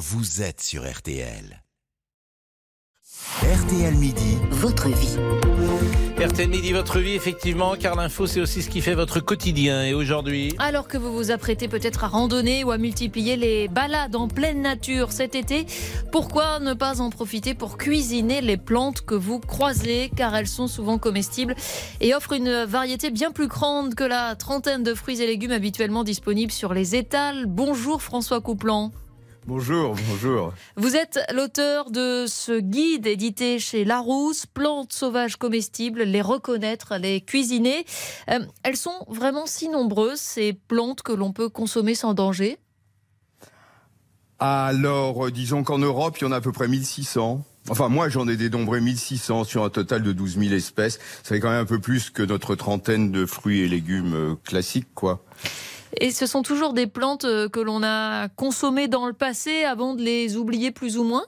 vous êtes sur RTL. RTL Midi, votre vie. RTL Midi, votre vie, effectivement, car l'info, c'est aussi ce qui fait votre quotidien. Et aujourd'hui? Alors que vous vous apprêtez peut-être à randonner ou à multiplier les balades en pleine nature cet été, pourquoi ne pas en profiter pour cuisiner les plantes que vous croisez, car elles sont souvent comestibles et offrent une variété bien plus grande que la trentaine de fruits et légumes habituellement disponibles sur les étals. Bonjour François Couplan. Bonjour, bonjour. Vous êtes l'auteur de ce guide édité chez Larousse, Plantes sauvages comestibles, les reconnaître, les cuisiner. Euh, elles sont vraiment si nombreuses, ces plantes que l'on peut consommer sans danger? Alors, euh, disons qu'en Europe, il y en a à peu près 1600. Enfin, moi, j'en ai dénombré 1600 sur un total de 12 000 espèces. Ça fait quand même un peu plus que notre trentaine de fruits et légumes euh, classiques, quoi. Et ce sont toujours des plantes euh, que l'on a consommées dans le passé avant de les oublier plus ou moins?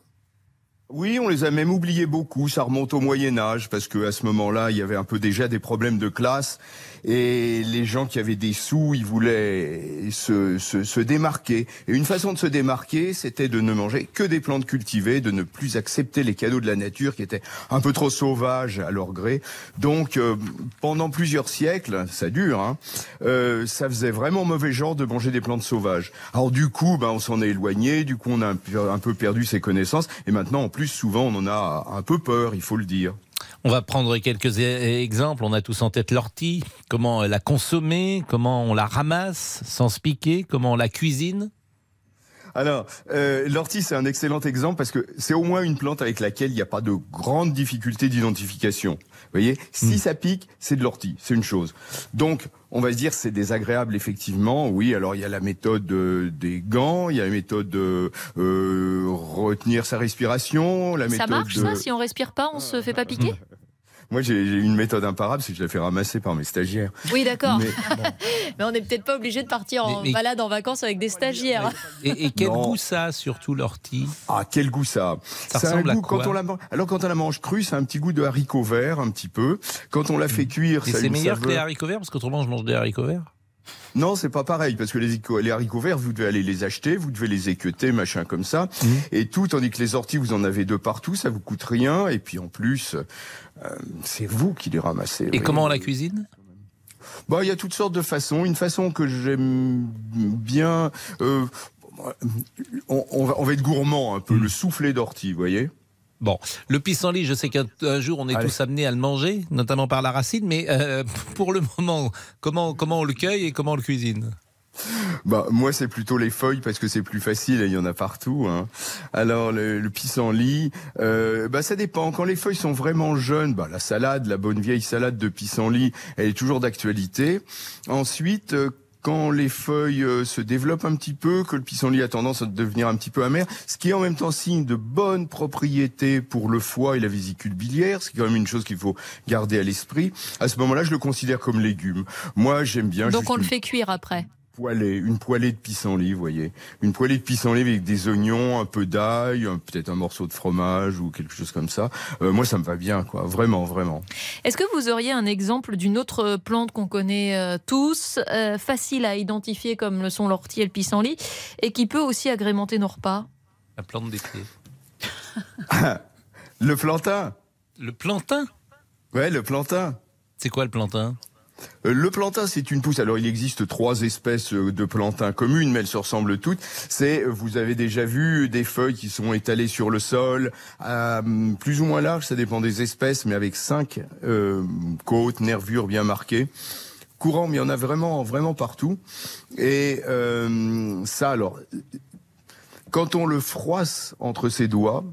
Oui, on les a même oubliés beaucoup. Ça remonte au Moyen Âge parce que à ce moment-là, il y avait un peu déjà des problèmes de classe et les gens qui avaient des sous, ils voulaient se, se, se démarquer. Et une façon de se démarquer, c'était de ne manger que des plantes cultivées, de ne plus accepter les cadeaux de la nature qui étaient un peu trop sauvages à leur gré. Donc, euh, pendant plusieurs siècles, ça dure, hein, euh, ça faisait vraiment mauvais genre de manger des plantes sauvages. Alors du coup, ben, on s'en est éloigné, du coup on a un, peu perdu ses connaissances, et maintenant en plus souvent on en a un peu peur, il faut le dire. On va prendre quelques e-, exemples. On a tous en tête l'ortie. Comment la consommer? Comment on la ramasse sans se piquer? Comment on la cuisine? Alors, euh, l'ortie, c'est un excellent exemple parce que c'est au moins une plante avec laquelle il n'y a pas de grandes difficultés d'identification. Vous voyez, si hmm. ça pique, c'est de l'ortie, c'est une chose. Donc, on va se dire c'est désagréable effectivement. Oui, alors il y a la méthode des gants, il y a la méthode de euh, retenir sa respiration, la méthode. Ça marche ça Si on respire pas, on se fait pas piquer? Moi, j'ai une méthode imparable, c'est que je la fais ramasser par mes stagiaires. Oui, d'accord. Mais, on n'est peut-être pas obligé de partir en balade en vacances avec des stagiaires. Et, quel goût ça a, surtout l'ortie? Ah, quel goût ça a Ça ressemble à quoi? quand on la Alors, quand on la mange crue, c'est un petit goût de haricot vert, un petit peu. Quand on la fait cuire, et c'est meilleur que les haricots verts, parce qu'autrement, je mange des haricots verts non, c'est pas pareil parce que les, les, haricots verts, vous devez aller les acheter, vous devez les équeuter, machin comme ça, mmh. et tout, tandis que les orties, vous en avez deux partout, ça vous coûte rien, et puis en plus, euh, c'est vous qui les ramassez. Et comment on la cuisine? Bah, il y a toutes sortes de façons. Une façon que j'aime bien, euh, on, va, on, va, être gourmand un peu, mmh. le soufflet d'ortie, vous voyez? Bon, le pissenlit, je sais qu'un jour on est tous amenés à le manger, notamment par la racine, mais euh, pour le moment, comment, comment on le cueille et comment on le cuisine? Bah moi c'est plutôt les feuilles parce que c'est plus facile et il y en a partout. Hein. Alors le, le pissenlit, euh, bah ça dépend. Quand les feuilles sont vraiment jeunes, bah la salade, la bonne vieille salade de pissenlit, elle est toujours d'actualité. Ensuite, euh, quand les feuilles euh, se développent un petit peu, que le pissenlit a tendance à devenir un petit peu amer, ce qui est en même temps signe de bonnes propriétés pour le foie et la vésicule biliaire, c'est quand même une chose qu'il faut garder à l'esprit. À ce moment-là, je le considère comme légume. Moi, j'aime bien. Donc on le fait cuire après poêlée, une poêlée de pissenlit, vous voyez. Une poêlée de pissenlit avec des oignons, un peu d'ail, peut-être un morceau de fromage ou quelque chose comme ça. Euh, moi, ça me va bien, quoi. Vraiment, vraiment. Est-ce que vous auriez un exemple d'une autre plante qu'on connaît euh, tous, euh, facile à identifier comme le sont l'ortie et le pissenlit, et qui peut aussi agrémenter nos repas? La plante des pieds. le plantain. Le plantain? Ouais, le plantain. C'est quoi le plantain? euh, le plantain, c'est une pousse. Alors, il existe trois espèces euh, de plantain communes, mais elles se ressemblent toutes. C'est, euh, vous avez déjà vu des feuilles qui sont étalées sur le sol, plus ou moins larges, ça dépend des espèces, mais avec cinq côtes, nervures bien marquées. Courant, mais il y en a vraiment, vraiment partout. Et ça, alors, quand on le froisse entre ses doigts,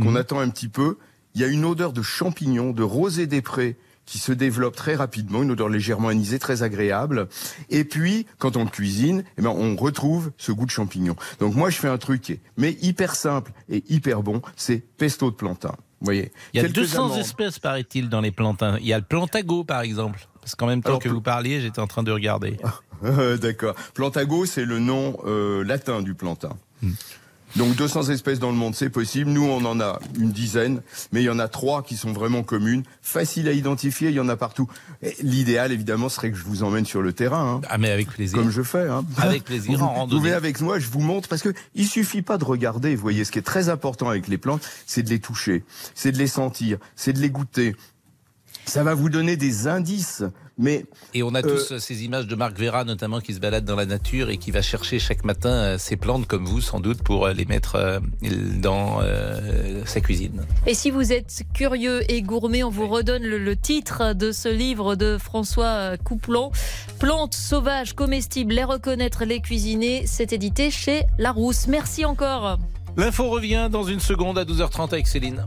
qu'on mhm. attend un petit peu, il y a une odeur de champignons, de rosée des prés qui se développe très rapidement, une odeur légèrement anisée, très agréable. Et puis, quand on le cuisine, eh ben, on retrouve ce goût de champignon. Donc moi, je fais un truc, mais hyper simple et hyper bon, c'est pesto de plantain. Vous voyez Il y a 200 espèces, paraît-il, dans les plantains. Il y a le plantago, par exemple. Parce qu'en même temps que vous parliez, j'étais en train de regarder. D'accord. Plantago, c'est le nom euh, latin du plantain. Hmm. Donc 200 espèces dans le monde, c'est possible. Nous, on en a une dizaine, mais il y en a trois qui sont vraiment communes, faciles à identifier. Il y en a partout. L'idéal, évidemment, serait que je vous emmène sur le terrain. Hein. Ah, mais avec plaisir. Comme je fais. Hein. Avec plaisir, en randonnée. Vous venez avec moi, je vous montre, parce que il suffit pas de regarder. Vous voyez, ce qui est très important avec les plantes, c'est de les toucher, c'est de les sentir, c'est de les goûter. Ça va vous donner des indices mais, et on a tous euh, ces images de Marc Vera, notamment, qui se balade dans la nature et qui va chercher chaque matin euh, ses plantes, comme vous, sans doute, pour euh, les mettre dans sa cuisine. Et si vous êtes curieux et gourmet, on vous redonne le, titre de ce livre de François Couplon. Plantes sauvages, comestibles, les reconnaître, les cuisiner. C'est édité chez Larousse. Merci encore. L'info revient dans une seconde à 12h30 avec Céline.